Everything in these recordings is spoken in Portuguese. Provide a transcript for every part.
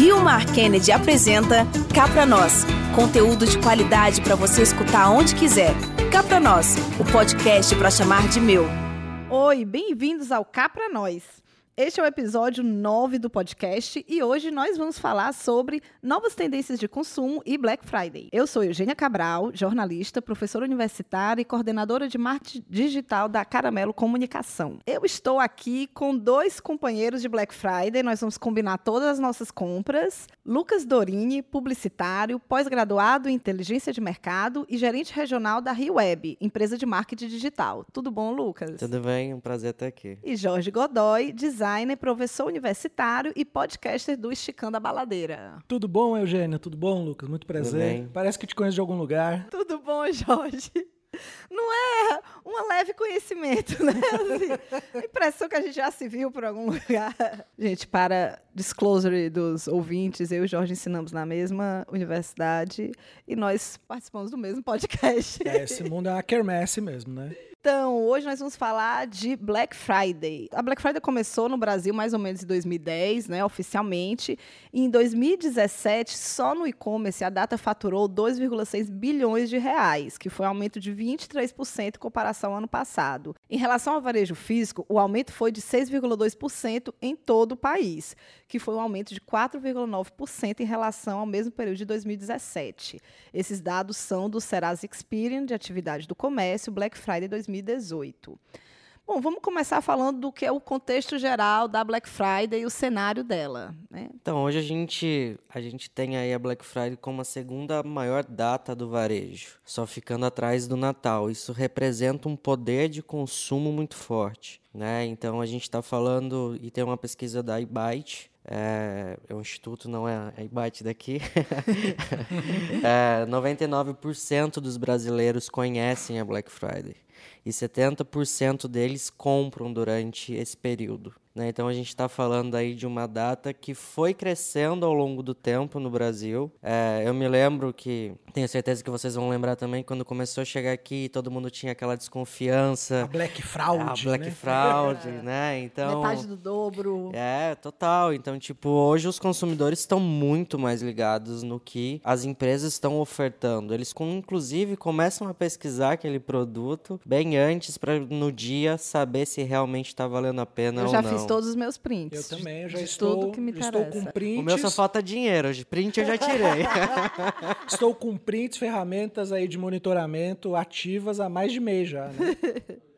Rio Mar Kennedy apresenta Cá Pra Nós. Conteúdo de qualidade para você escutar onde quiser. Cá Pra Nós, o podcast para chamar de meu. Oi, bem-vindos ao Cá Pra Nós. Este é o episódio 9 do podcast e hoje nós vamos falar sobre novas tendências de consumo e Black Friday. Eu sou Eugênia Cabral, jornalista, professora universitária e coordenadora de marketing digital da Caramelo Comunicação. Eu estou aqui com dois companheiros de Black Friday, nós vamos combinar todas as nossas compras. Lucas Dorini, publicitário, pós-graduado em inteligência de mercado e gerente regional da Rio Web, empresa de marketing digital. Tudo bom, Lucas? Tudo bem, um prazer estar aqui. E Jorge Godoy, designer designer, professor universitário e podcaster do Esticando a Baladeira. Tudo bom, Eugênia? Tudo bom, Lucas? Muito prazer. Parece que te conheço de algum lugar. Tudo bom, Jorge? Não é um leve conhecimento, né? Assim, a impressão que a gente já se viu por algum lugar. Gente, para disclosure dos ouvintes, eu e o Jorge ensinamos na mesma universidade e nós participamos do mesmo podcast. É, esse mundo é uma quermesse mesmo, né? Então, hoje nós vamos falar de Black Friday. A Black Friday começou no Brasil mais ou menos em 2010, né, oficialmente. E em 2017, só no e-commerce, a data faturou 2,6 bilhões de reais, que foi um aumento de 23% em comparação ao ano passado. Em relação ao varejo físico, o aumento foi de 6,2% em todo o país, que foi um aumento de 4,9% em relação ao mesmo período de 2017. Esses dados são do Serasa Experian, de atividade do comércio, Black Friday 2017. 2018. Bom, vamos começar falando do que é o contexto geral da Black Friday e o cenário dela. Né? Então, hoje a gente, a gente tem aí a Black Friday como a segunda maior data do varejo, só ficando atrás do Natal. Isso representa um poder de consumo muito forte. Né? Então, a gente está falando, e tem uma pesquisa da iByte, é, é um instituto, não é a IBAT daqui. é, 99% dos brasileiros conhecem a Black Friday e 70% deles compram durante esse período. Né? Então a gente está falando aí de uma data que foi crescendo ao longo do tempo no Brasil. É, eu me lembro que, tenho certeza que vocês vão lembrar também, quando começou a chegar aqui, todo mundo tinha aquela desconfiança. A Black Fraud. A Black né? Fraud, né? Então, Metade do dobro. É, total. Então, tipo, hoje os consumidores estão muito mais ligados no que as empresas estão ofertando. Eles, inclusive, começam a pesquisar aquele produto bem antes para no dia saber se realmente está valendo a pena ou não fiz todos os meus prints. Eu também, eu já estou, tudo que me estou com prints. O meu só falta dinheiro, print eu já tirei. estou com prints, ferramentas aí de monitoramento ativas há mais de mês já, né?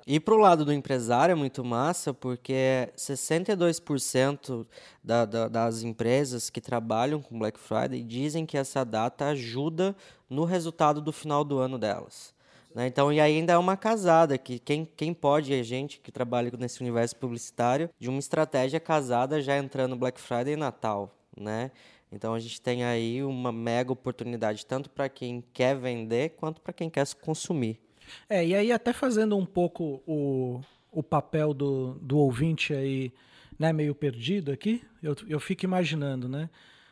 E para o lado do empresário é muito massa, porque 62% da, da, das empresas que trabalham com Black Friday dizem que essa data ajuda no resultado do final do ano delas. Né? Então, e ainda é uma casada, que quem, quem pode é gente que trabalha nesse universo publicitário, de uma estratégia casada já entrando Black Friday e Natal, né? Então a gente tem aí uma mega oportunidade tanto para quem quer vender quanto para quem quer consumir. É, e aí até fazendo um pouco o, o papel do, do ouvinte aí, né, meio perdido aqui, eu, eu fico imaginando, né?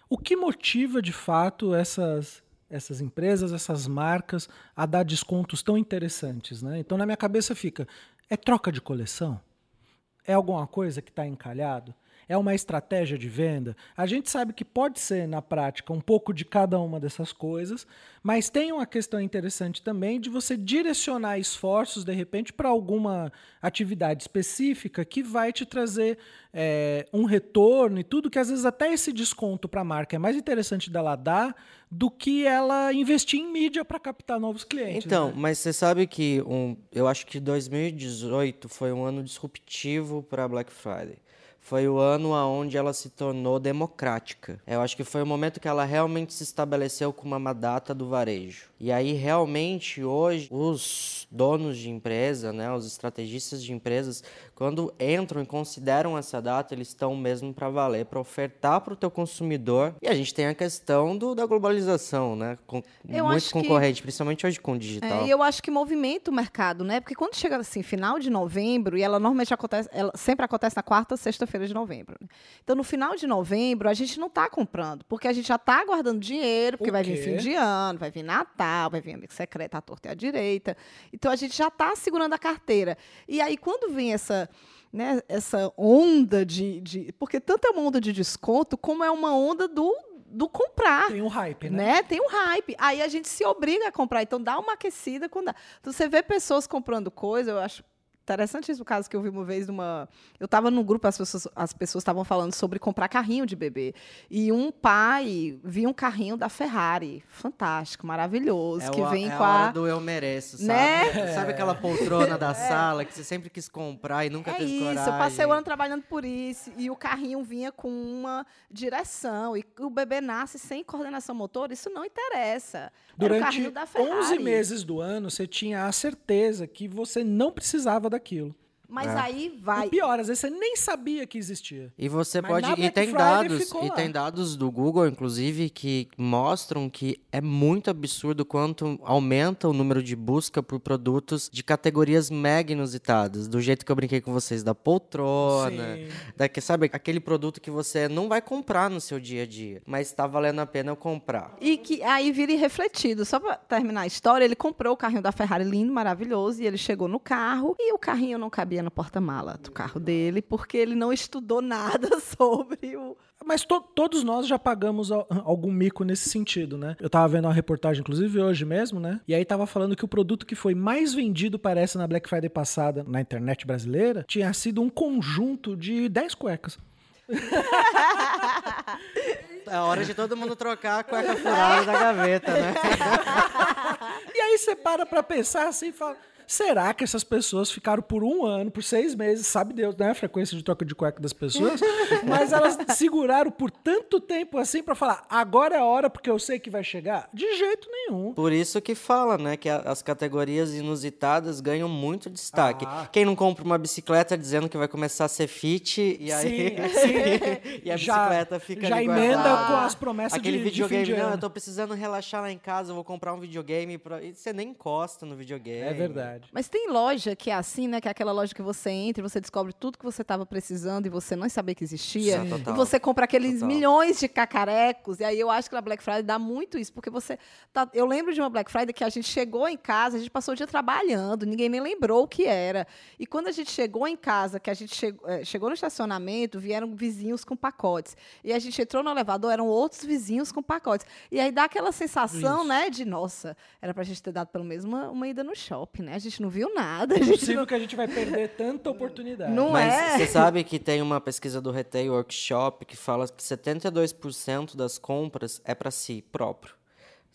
O que motiva de fato essas essas empresas, essas marcas a dar descontos tão interessantes. Né? Então, na minha cabeça fica: é troca de coleção? É alguma coisa que está encalhado? É uma estratégia de venda? A gente sabe que pode ser, na prática, um pouco de cada uma dessas coisas, mas tem uma questão interessante também de você direcionar esforços, de repente, para alguma atividade específica que vai te trazer é, um retorno e tudo, que às vezes até esse desconto para a marca é mais interessante dela dar do que ela investir em mídia para captar novos clientes. Então, né? mas você sabe que um, eu acho que 2018 foi um ano disruptivo para Black Friday foi o ano onde ela se tornou democrática. Eu acho que foi o momento que ela realmente se estabeleceu como uma data do varejo. E aí realmente hoje os donos de empresa, né, os estrategistas de empresas, quando entram e consideram essa data, eles estão mesmo para valer, para ofertar para o teu consumidor. E a gente tem a questão do, da globalização, né, com eu muito concorrente, que... principalmente hoje com o digital. É, e eu acho que movimenta o mercado, né? Porque quando chega assim final de novembro e ela normalmente acontece, ela sempre acontece na quarta, sexta-feira de novembro. Né? Então no final de novembro a gente não está comprando, porque a gente já está guardando dinheiro, porque vai vir fim de ano, vai vir Natal vai vir amigo secreto à torta e à direita. Então a gente já está segurando a carteira. E aí, quando vem essa né, essa onda de, de. Porque tanto é uma onda de desconto, como é uma onda do, do comprar. Tem um hype, né? Né? Tem um hype. Aí a gente se obriga a comprar. Então dá uma aquecida quando dá. Então você vê pessoas comprando coisa, eu acho interessante esse caso que eu vi uma vez numa. Eu estava num grupo, as pessoas as pessoas estavam falando sobre comprar carrinho de bebê. E um pai viu um carrinho da Ferrari. Fantástico, maravilhoso. É que o, vem é com a hora do eu mereço, sabe? Né? Sabe aquela poltrona da sala que você sempre quis comprar e nunca É teve isso, coragem? eu passei o ano trabalhando por isso. E o carrinho vinha com uma direção. E o bebê nasce sem coordenação motora, isso não interessa. Era o Durante carrinho da Ferrari. 11 meses do ano, você tinha a certeza que você não precisava daquilo. Mas É. aí vai. E pior, às vezes você nem sabia que existia. E você Mas pode. E Black tem Friday dados. E lá. tem dados do Google, inclusive, que mostram que é muito absurdo quanto aumenta o número de busca por produtos de categorias mega inusitadas. Do jeito que eu brinquei com vocês, da poltrona. Sim. Da, que, sabe, aquele produto que você não vai comprar no seu dia a dia, mas está valendo a pena eu comprar. E que aí vira irrefletido. Só para terminar a história, ele comprou o carrinho da Ferrari lindo, maravilhoso, e ele chegou no carro e o carrinho não cabia no porta-mala do carro dele, porque ele não estudou nada sobre o. Mas to- todos nós já pagamos al- algum mico nesse sentido, né? Eu tava vendo uma reportagem, inclusive hoje mesmo, né? E aí tava falando que o produto que foi mais vendido, parece, na Black Friday passada na internet brasileira, tinha sido um conjunto de 10 cuecas. É hora de todo mundo trocar a cueca furada da gaveta, né? E aí você para pra pensar assim e fala. Será que essas pessoas ficaram por um ano, por seis meses, sabe Deus, né? A frequência de troca de cueca das pessoas, mas elas seguraram por tanto tempo assim pra falar, agora é a hora porque eu sei que vai chegar? De jeito nenhum. Por isso que fala, né, que a- as categorias inusitadas ganham muito destaque. Ah. Quem não compra uma bicicleta dizendo que vai começar a ser fit e aí e a Já- bicicleta fica já ali emenda com as promessas Aquele de- de videogame, fim de não, ano." eu tô precisando relaxar lá em casa, eu vou comprar um videogame pra... e você nem encosta no videogame. É verdade. Mas tem loja que é assim, né? Que é aquela loja que você entra e você descobre tudo que você estava precisando e você não sabia que existia. Sim. E você compra aqueles Total. milhões de cacarecos. E aí eu acho que na Black Friday dá muito isso, porque você. Tá, eu lembro de uma Black Friday que a gente chegou em casa, a gente passou o dia trabalhando, ninguém nem lembrou o que era. E quando a gente chegou em casa, que a gente chegou, eh, chegou no estacionamento, vieram vizinhos com pacotes. E a gente entrou no elevador, eram outros vizinhos com pacotes. E aí dá aquela sensação, Isso. né, de nossa, era pra gente ter dado pelo menos uma, uma ida no shopping, né? A gente não viu nada. A É gente possível que a gente vai perder tanta oportunidade. Não Mas é? você sabe que tem uma pesquisa do Retail Workshop que fala que 72% das compras é para si próprio.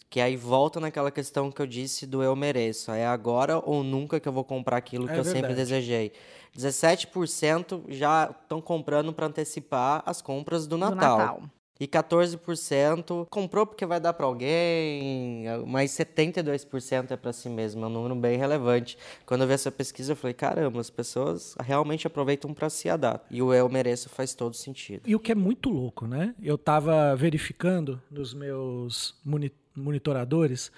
Que aí volta naquela questão que eu disse do eu mereço. É agora ou nunca que eu vou comprar aquilo É que eu sempre verdade. desejei. 17% já estão comprando para antecipar as compras do do Natal. E 14% comprou porque vai dar para alguém, mas 72% é para si mesmo, é um número bem relevante. Quando eu vi essa pesquisa, eu falei: caramba, as pessoas realmente aproveitam para si a data. E o eu mereço faz todo sentido. E o que é muito louco, né? Eu tava verificando nos meus moni- monitoradores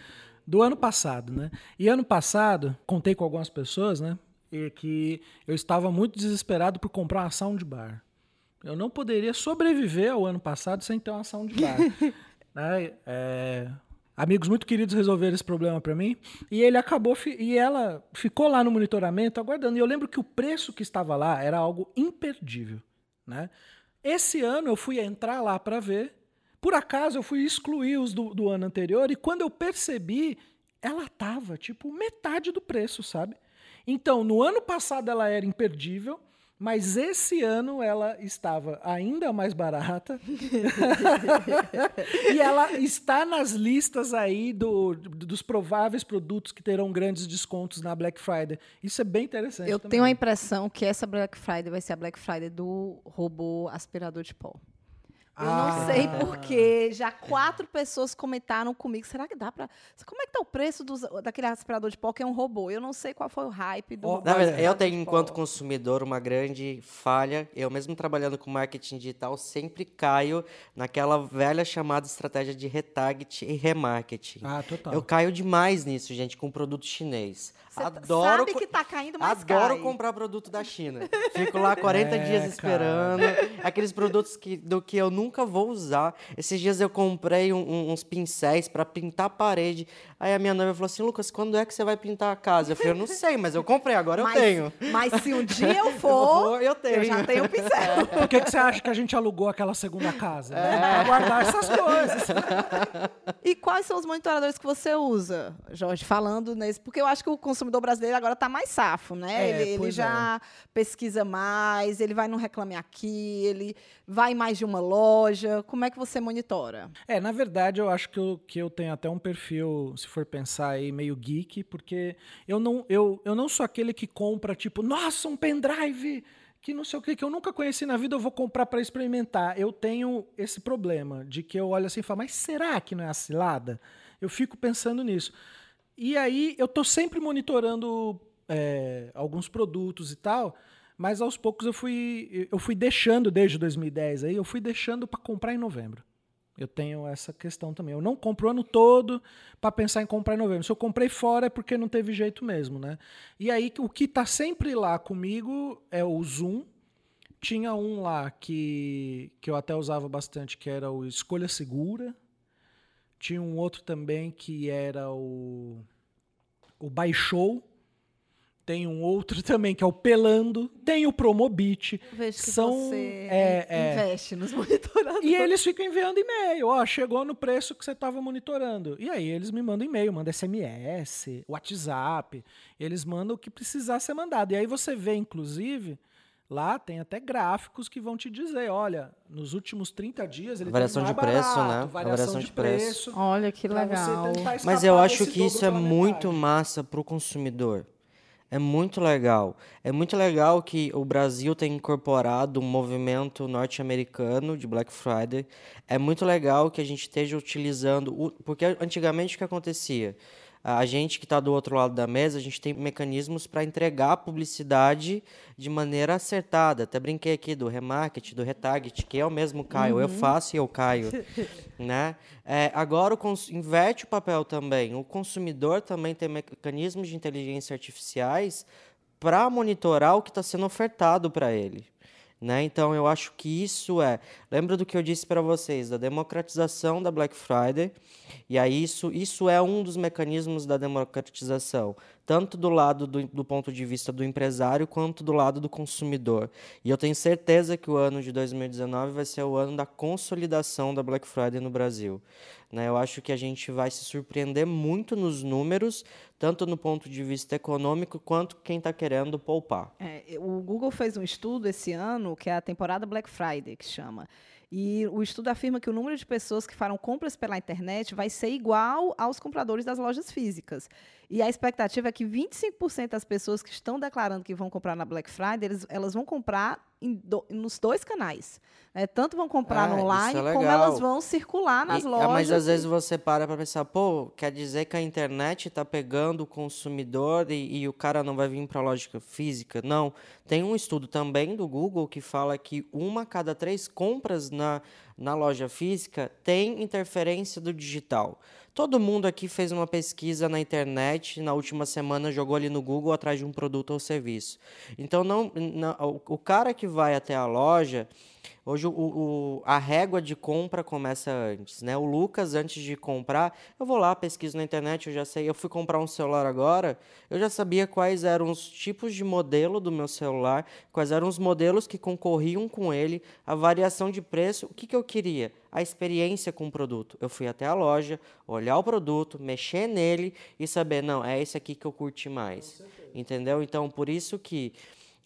do ano passado, né? E ano passado, contei com algumas pessoas, né? E que eu estava muito desesperado por comprar uma soundbar. Eu não poderia sobreviver ao ano passado sem ter uma soundbar. né? É, amigos muito queridos resolveram esse problema para mim e ele acabou e ela ficou lá no monitoramento aguardando. E eu lembro que o preço que estava lá era algo imperdível, né? Esse ano eu fui entrar lá para ver. Por acaso eu fui excluir os do, do ano anterior e quando eu percebi, ela tava tipo metade do preço, sabe? Então, no ano passado ela era imperdível, mas esse ano ela estava ainda mais barata. e ela está nas listas aí do, dos prováveis produtos que terão grandes descontos na Black Friday. Isso é bem interessante. Eu também. tenho a impressão que essa Black Friday vai ser a Black Friday do robô aspirador de pó. Eu Ah. não sei porquê. Já quatro pessoas comentaram comigo. Será que dá pra. Como é que tá o preço dos- daquele aspirador de pó que é um robô? Eu não sei qual foi o hype do. Na verdade, eu tenho, enquanto consumidor, uma grande falha. Eu, mesmo trabalhando com marketing digital, sempre caio naquela velha chamada estratégia de retarget e remarketing. Ah, total. Eu caio demais nisso, gente, com produto chinês. Você tá- Adoro sabe que tá caindo, mas Adoro cai. comprar produto da China. Fico lá 40 É, dias esperando. Aqueles produtos que, do que eu nunca nunca vou usar. Esses dias eu comprei um, um, uns pincéis para pintar a parede. Aí a minha noiva falou assim: Lucas, quando é que você vai pintar a casa? Eu falei: Eu não sei, mas eu comprei, agora mas, eu tenho. Mas se um dia eu for, eu, eu, tenho. eu já tenho o pincel. Por que, que você acha que a gente alugou aquela segunda casa? Né? É. Pra guardar essas coisas. e quais são os monitoradores que você usa, Jorge? Falando nesse. Porque eu acho que o consumidor brasileiro agora está mais safo, né? É, ele, ele já é. pesquisa mais, ele vai no Reclame Aqui, ele vai mais de uma loja. Como é que você monitora? É, na verdade, eu acho que eu, que eu tenho até um perfil, se for pensar aí, meio geek, porque eu não, eu, eu não sou aquele que compra, tipo, nossa, um pendrive que não sei o que, que eu nunca conheci na vida, eu vou comprar para experimentar. Eu tenho esse problema de que eu olho assim e falo, mas será que não é a cilada? Eu fico pensando nisso. E aí eu tô sempre monitorando é, alguns produtos e tal, mas aos poucos eu fui, eu fui deixando desde 2010 aí, eu fui deixando para comprar em novembro. Eu tenho essa questão também. Eu não compro o ano todo para pensar em comprar em novembro. Se eu comprei fora é porque não teve jeito mesmo, né? E aí o que está sempre lá comigo é o Zoom. Tinha um lá que, que eu até usava bastante, que era o Escolha Segura. Tinha um outro também que era o, o Baixou tem um outro também que é o Pelando, tem o Promobit. Vejo que são, você é, é, investe nos monitoradores. E eles ficam enviando e-mail, ó, chegou no preço que você estava monitorando. E aí eles me mandam e-mail, mandam SMS, WhatsApp, eles mandam o que precisar ser mandado. E aí você vê, inclusive, Lá tem até gráficos que vão te dizer, olha, nos últimos 30 dias ele variação de preço, barato, né? Variação, variação de, de preço. preço. Olha que legal. Mas eu acho que isso é muito massa para o consumidor. É muito legal. É muito legal que o Brasil tenha incorporado um movimento norte-americano de Black Friday. É muito legal que a gente esteja utilizando. O... Porque antigamente o que acontecia? A gente que está do outro lado da mesa, a gente tem mecanismos para entregar a publicidade de maneira acertada. Até brinquei aqui do remarket, do retarget, que é o mesmo Caio. Uhum. Eu faço e eu caio. né? É, agora o inverte o papel também. O consumidor também tem mecanismos de inteligência artificiais para monitorar o que está sendo ofertado para ele. Né? Então eu acho que isso é. Lembra do que eu disse para vocês, da democratização da Black Friday. E aí isso, isso é um dos mecanismos da democratização, tanto do lado do, do ponto de vista do empresário quanto do lado do consumidor. E eu tenho certeza que o ano de 2019 vai ser o ano da consolidação da Black Friday no Brasil. Né? Eu acho que a gente vai se surpreender muito nos números, tanto no ponto de vista econômico quanto quem está querendo poupar. É, o Google fez um estudo esse ano, que é a temporada Black Friday, que chama. E o estudo afirma que o número de pessoas que farão compras pela internet vai ser igual aos compradores das lojas físicas. E a expectativa é que 25% das pessoas que estão declarando que vão comprar na Black Friday, eles, elas vão comprar do, nos dois canais. É, tanto vão comprar no online, é como elas vão circular nas e, lojas. Mas às vezes você para para pensar, pô, quer dizer que a internet está pegando o consumidor e, e, o cara não vai vir para a loja física? Não. Tem um estudo também do Google que fala que uma a cada três compras na, na loja física tem interferência do digital. Todo mundo aqui fez uma pesquisa na internet, na última semana jogou ali no Google atrás de um produto ou serviço. Então, não, não o cara que vai até a loja, Hoje o, o, a régua de compra começa antes, né? O Lucas, antes de comprar, eu vou lá, pesquiso na internet, eu já sei. Eu fui comprar um celular agora, eu já sabia quais eram os tipos de modelo do meu celular, quais eram os modelos que concorriam com ele, a variação de preço. O que, que eu queria? A experiência com o produto. Eu fui até a loja, olhar o produto, mexer nele e saber, não, é esse aqui que eu curti mais. Entendeu? Então, por isso que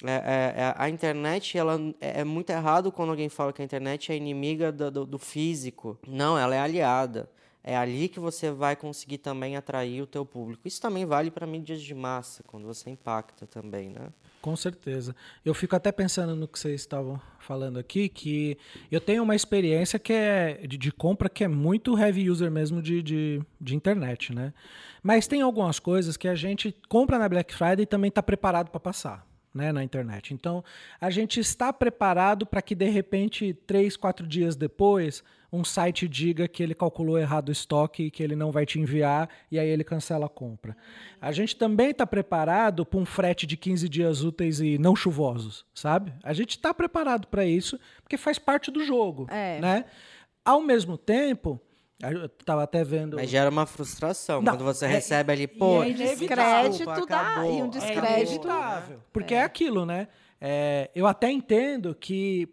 é, é, é, a internet ela é, é muito errado quando alguém fala que a internet é inimiga do, do, do, físico. Não, ela é aliada. É ali que você vai conseguir também atrair o teu público. Isso também vale para mídias de massa, quando você impacta também, né? Com certeza. Eu fico até pensando no que vocês estavam falando aqui, que eu tenho uma experiência que é de, de compra que é muito heavy user mesmo de, de, de, internet, né? Mas tem algumas coisas que a gente compra na Black Friday e também está preparado para passar. Né, na internet. Então, a gente está preparado para que, de repente, três, quatro dias depois, um site diga que ele calculou errado o estoque e que ele não vai te enviar e aí ele cancela a compra. A gente também está preparado para um frete de 15 dias úteis e não chuvosos, sabe? A gente está preparado para isso porque faz parte do jogo, É. né? Ao mesmo tempo, eu estava até vendo... Mas gera uma frustração Não, quando você é- recebe ali, e pô, é descrédito dá- e um acabou, descrédito- inevitável. Porque é, aquilo, né? É, eu até entendo que,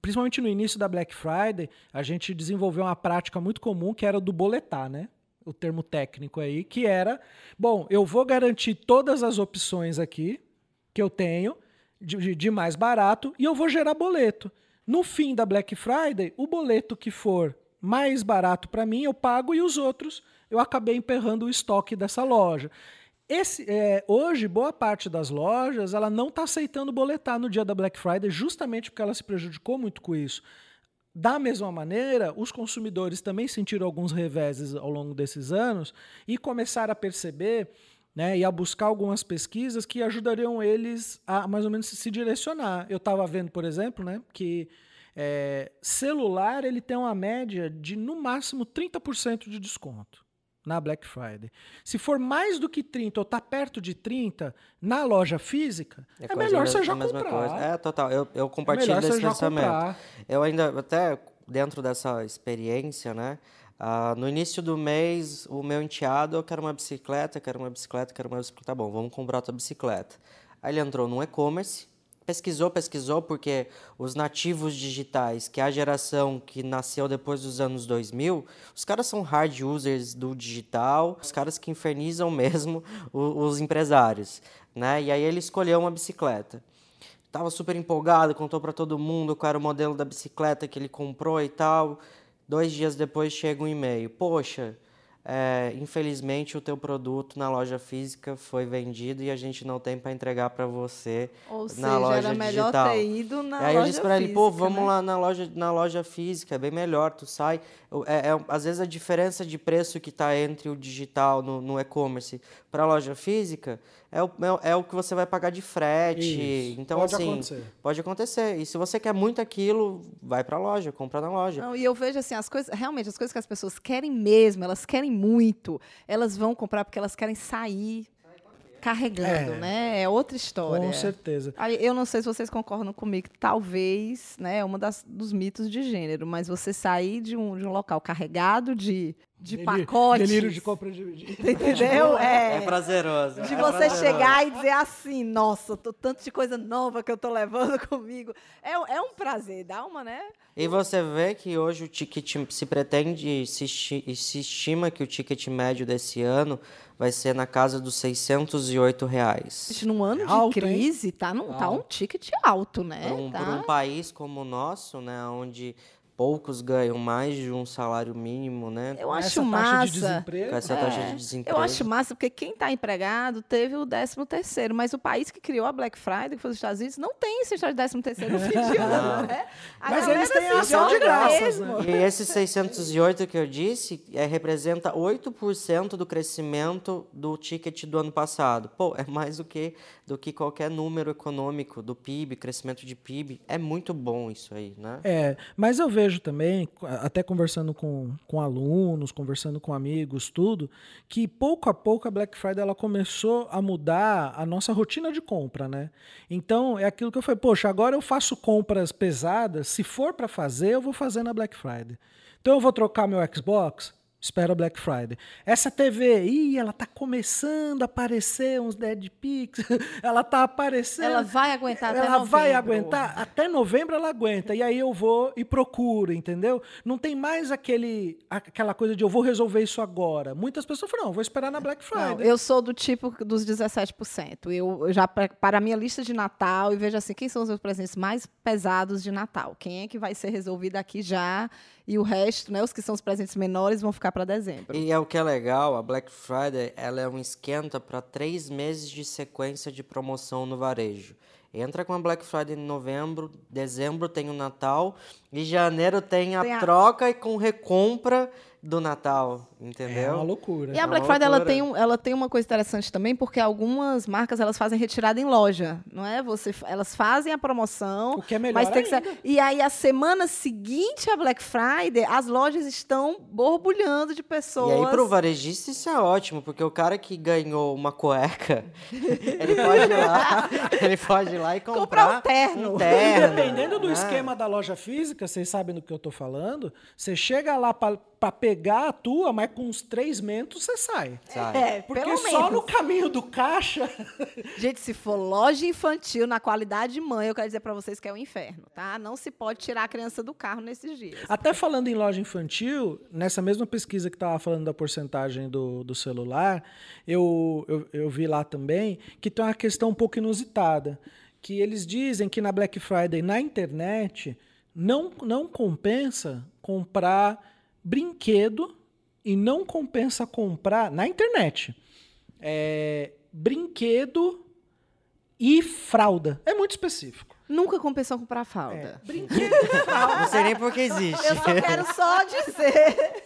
principalmente no início da Black Friday, a gente desenvolveu uma prática muito comum que era o do boletar, né? O termo técnico aí, que era, bom, eu vou garantir todas as opções aqui que eu tenho de, de- de mais barato e eu vou gerar boleto. No fim da Black Friday, o boleto que for mais barato para mim, eu pago e os outros eu acabei emperrando o estoque dessa loja. Esse, é, hoje, boa parte das lojas ela não está aceitando boletar no dia da Black Friday, justamente porque ela se prejudicou muito com isso. Da mesma maneira, os consumidores também sentiram alguns reveses ao longo desses anos e começaram a perceber né, e a buscar algumas pesquisas que ajudariam eles a mais ou menos se direcionar. Eu estava vendo, por exemplo, né, que é, celular ele tem uma média de no máximo 30% de desconto na Black Friday. Se for mais do que 30 ou tá perto de 30 na loja física, é, quase melhor você já mesma comprar. coisa. É, total. Eu, eu É compartilho você já pensamento. comprar. Eu ainda, até dentro dessa experiência, né? ah, no início do mês, o meu enteado, eu quero uma bicicleta, quero uma bicicleta, quero uma bicicleta. Tá bom, vamos comprar outra bicicleta. Aí ele entrou no e-commerce, pesquisou, pesquisou, porque os nativos digitais, que é a geração que nasceu depois dos anos 2000, os caras são hard users do digital, os caras que infernizam mesmo o- os empresários, né? E aí ele escolheu uma bicicleta. Tava super empolgado, contou para todo mundo qual era o modelo da bicicleta que ele comprou e tal. Dois dias depois chega um e-mail. Poxa, é, infelizmente o teu produto na loja física foi vendido e a gente não tem para entregar para você Ou na seja, loja era melhor digital. ter ido na Aí eu loja disse para ele, pô, vamos né? lá na loja, na loja física, é bem melhor, tu sai. Eu- É, é- às vezes a diferença de preço que está entre o digital no, no e-commerce para a loja física é o, é, o que você vai pagar de frete. Isso, Então, pode assim, acontecer. pode acontecer. E se você quer muito aquilo, vai para a loja, compra na loja. Não, e eu vejo assim, as coisas, realmente, as coisas que as pessoas querem mesmo, elas querem muito, elas vão comprar porque elas querem sair carregando, É. né? É outra história. Com certeza. Aí, Eu não sei se vocês concordam comigo, que talvez, né, é uma das, dos mitos de gênero, mas você sair de um, de um local carregado de, de Delírio- pacotes. Delírio de compra de, de- Entendeu? É, É. prazeroso. De é você prazeroso. chegar e dizer assim, nossa, tô, tanto de coisa nova que eu tô levando comigo. É, um- é um prazer, dá uma, né? E você vê que hoje o ticket se pretende, se, se estima que o ticket médio desse ano vai ser na casa dos 608 reais. Gente, num ano É de alto, hein? crise, tá, num, tá um ticket alto, né? Para um, tá? por um país como o nosso, né, onde poucos ganham mais de um salário mínimo, né? Eu essa acho taxa de massa. desemprego. Com essa taxa É, de desemprego. Eu acho massa, porque quem está empregado teve o 13 terceiro, mas o país que criou a Black Friday, que foi os Estados Unidos, não tem esse história de 13 terceiro no fim de ano, né? A Mas galera eles têm se a ação de graças, mesmo. E esses 608 que eu disse é, representa 8% do crescimento do ticket do ano passado. Pô, é mais do que, do que qualquer número econômico do PIB, crescimento de PIB. É muito bom isso aí, né? É, mas eu vejo também, até conversando com, com alunos, conversando com amigos, tudo, que pouco a pouco a Black Friday ela começou a mudar a nossa rotina de compra, né? Então é aquilo que eu falei, poxa, agora eu faço compras pesadas, se for para fazer, eu vou fazer na Black Friday. Então eu vou trocar meu Xbox, espera Black Friday. Essa TV, ih, ela tá começando a aparecer uns dead pics, ela tá aparecendo. Ela vai aguentar até Ela vai novembro. aguentar até novembro ela aguenta. E aí eu vou e procuro, entendeu? Não tem mais aquele, aquela coisa de eu vou resolver isso agora. Muitas pessoas falam, não, vou esperar na Black Não, Friday. eu sou do tipo dos 17%. Eu já para a minha lista de Natal e vejo assim, quem são os meus presentes mais pesados de Natal? Quem é que vai ser resolvido aqui já? E o resto, né, os que são os presentes menores vão ficar para dezembro. E é o que é legal, a Black Friday ela é um esquenta para três meses de sequência de promoção no varejo. Entra com a Black Friday em novembro, dezembro tem o Natal e janeiro tem a Tem a- troca e com recompra do Natal, entendeu? É uma loucura. E a É Black Friday ela tem, um- ela tem uma coisa interessante também, porque algumas marcas elas fazem retirada em loja, não é? Você, elas fazem a promoção, O que é melhor mas tem que ser, e aí a semana seguinte à Black Friday, as lojas estão borbulhando de E pessoas. aí, pro varejista, isso é ótimo, porque o cara que ganhou uma cueca, ele pode ir lá, ele pode ir lá e comprar, Comprar um terno. um terno, Dependendo do né? esquema da loja física, vocês sabem do que eu tô falando, você chega lá pra pra pegar a tua, mas com uns três mentos você sai. Sai. É, Porque pelo só menos. no caminho do caixa. Gente, se for loja infantil na qualidade de mãe, eu quero dizer pra vocês que é o inferno, tá? Não se pode tirar a criança do carro nesses dias. Até falando em loja infantil, nessa mesma pesquisa que estava falando da porcentagem do, do celular, eu, eu, eu vi lá também que tem uma questão um pouco inusitada. Que eles dizem que na Black Friday, na internet, não, não compensa comprar brinquedo e não compensa comprar na internet. é, brinquedo e fralda. É muito específico. Nunca compensou comprar É, fralda. brinquedo e fralda. Não sei nem por que existe. Eu só quero só dizer.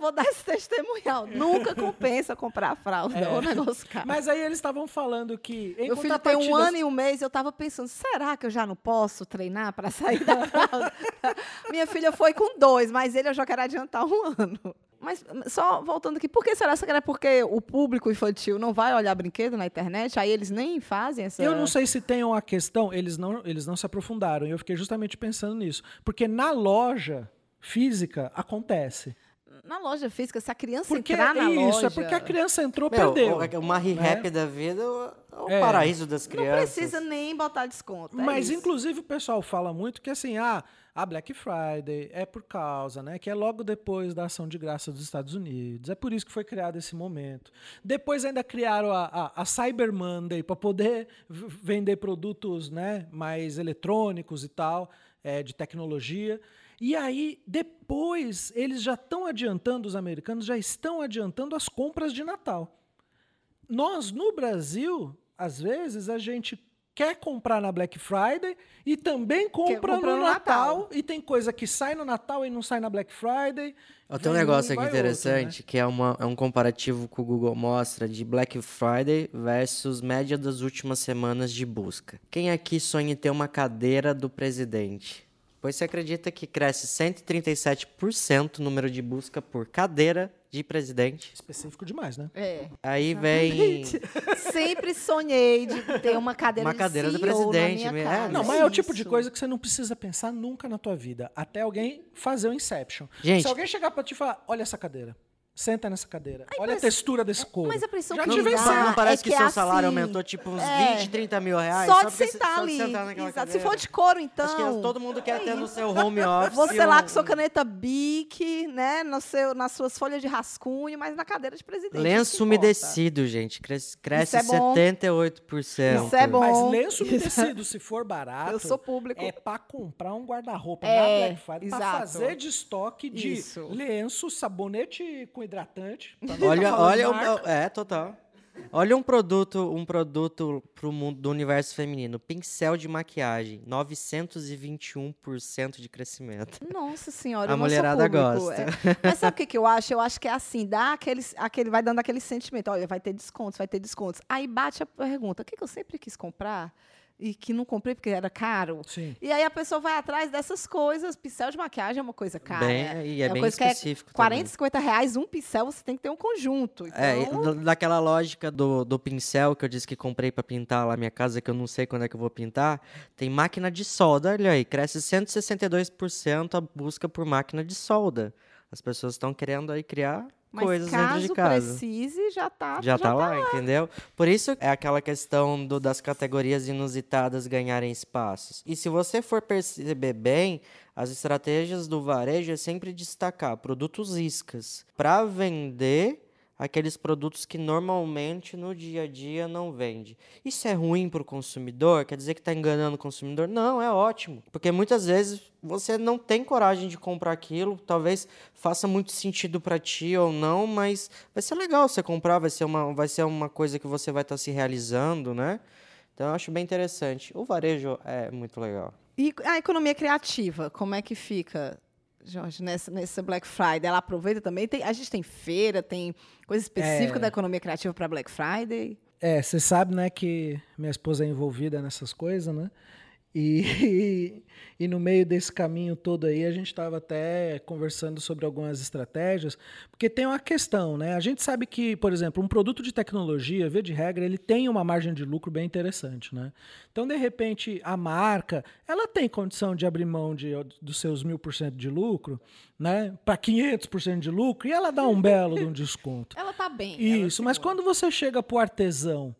Vou dar esse testemunhal. Nunca compensa comprar fralda. É o negócio caro. Mas aí eles estavam falando que. Em Meu filho tem um ano e um mês, eu tava pensando, será que eu já não posso treinar para sair da fralda? Minha filha foi com dois, mas ele eu já quero adiantar um ano. Mas só voltando aqui, por que será? Será que é porque o público infantil não vai olhar brinquedo na internet? Aí eles nem fazem essa. Eu não sei se tem uma questão, eles não, eles não se aprofundaram, e eu fiquei justamente pensando nisso. Porque na loja física acontece. Na loja física, se a criança Porque entrar na isso, loja. é porque a criança entrou, Meu, perdeu. o- uma né? re-rap da vida é o É. paraíso das Não crianças. precisa nem botar desconto. é Mas, isso. inclusive, o pessoal fala muito que assim, ah, a Black Friday é por causa, né? Que é logo depois da ação de graça dos Estados Unidos. É por isso que foi criado esse momento. Depois ainda criaram a, a, a Cyber Monday para poder vender produtos né, mais eletrônicos e tal, é, de tecnologia. E aí, depois, eles já estão adiantando, os americanos já estão adiantando as compras de Natal. Nós, no Brasil, às vezes, a gente quer comprar na Black Friday e também compra no no Natal. Natal. E tem coisa que sai no Natal e não sai na Black Friday. Tem um negócio um, aqui interessante, que é, uma, é um comparativo que o Google mostra de Black Friday versus média das últimas semanas de busca. Quem aqui sonha em ter uma cadeira do presidente? Pois você acredita que cresce 137% o número de busca por cadeira de presidente? Específico demais, né? É. Aí vem Sempre sonhei de ter uma cadeira Uma de cadeira do presidente, minha é, casa. Não, mas é o tipo de coisa que você não precisa pensar nunca na tua vida. Até alguém fazer o Inception. Gente- Se alguém chegar pra te falar, olha essa cadeira. Senta nessa cadeira. olha a impress- textura desse couro. mas a impressão Já que te dá- sendo. Não parece é que, que seu é salário assim, aumentou tipo uns é, 20, 30 mil reais? Só de porque você- sentar só de ali. sentar naquela Exato. Se for de couro, então. Acho que todo mundo quer é ter no isso. seu home office. Você lá um- com sua caneta Bic, né? No seu, nas suas folhas de rascunho, mas na cadeira de presidente. isso Lenço umedecido, gente. Cresce, cresce é bom. 78%. Isso é bom. Mas lenço umedecido, se for barato, Eu sou público. é pra comprar um guarda-roupa É, na Black Friday, pra fazer de estoque de Isso. lenço, sabonete com hidratante. Olha, olha, o- é, total. Olha um produto, um produto pro mundo do universo feminino, pincel de maquiagem, 921% de crescimento. Nossa senhora, A eu não sou mulherada público, gosta. é. Mas sabe o que, que eu acho? Eu acho que é assim, dá aquele, aquele, vai dando aquele sentimento, olha, vai ter descontos, vai ter descontos. Aí bate a pergunta, o que, que eu sempre quis comprar e que não comprei porque era caro? Sim. E aí a pessoa vai atrás dessas coisas. Pincel de maquiagem é uma coisa cara. Bem- e é uma bem coisa que é específico 40, também. 50 reais um pincel, você tem que ter um conjunto. É, Então, da- daquela lógica do, do pincel que eu disse que comprei pra pintar lá minha casa, que eu não sei quando é que eu vou pintar, tem máquina de solda, olha aí, cresce 162% a busca por máquina de solda. As pessoas estão querendo aí criar mas coisas dentro caso de casa. precise, já tá. Já, tá, lá, entendeu? Por isso é aquela questão do- das categorias inusitadas ganharem espaços. E se você for perceber bem, as estratégias do varejo é sempre destacar produtos iscas para vender aqueles produtos que normalmente no dia a dia não vende. Isso é ruim para o consumidor? Quer dizer que está enganando o consumidor? Não, é ótimo. Porque muitas vezes você não tem coragem de comprar aquilo, talvez faça muito sentido para ti ou não, mas vai ser legal você comprar, vai ser uma, vai ser uma coisa que você vai estar se realizando, né? Então eu acho bem interessante. O varejo é muito legal. E a economia criativa, como é que fica? Jorge, nessa, nessa Black Friday, ela aproveita também? Tem, a gente tem feira, tem coisa específica É. da economia criativa para Black Friday? É, você sabe, né, que minha esposa é envolvida nessas coisas, né? E, e, no meio desse caminho todo aí, a gente estava até conversando sobre algumas estratégias, porque tem uma questão, né? A gente sabe que, por exemplo, um produto de tecnologia, via de regra, ele tem uma margem de lucro bem interessante, né? Então, de repente, a marca, ela tem condição de abrir mão de, dos seus mil por cento de lucro, né? Para 500% de lucro, e ela dá um belo de um desconto. Ela tá bem. Isso, mas quando você chega para o artesão,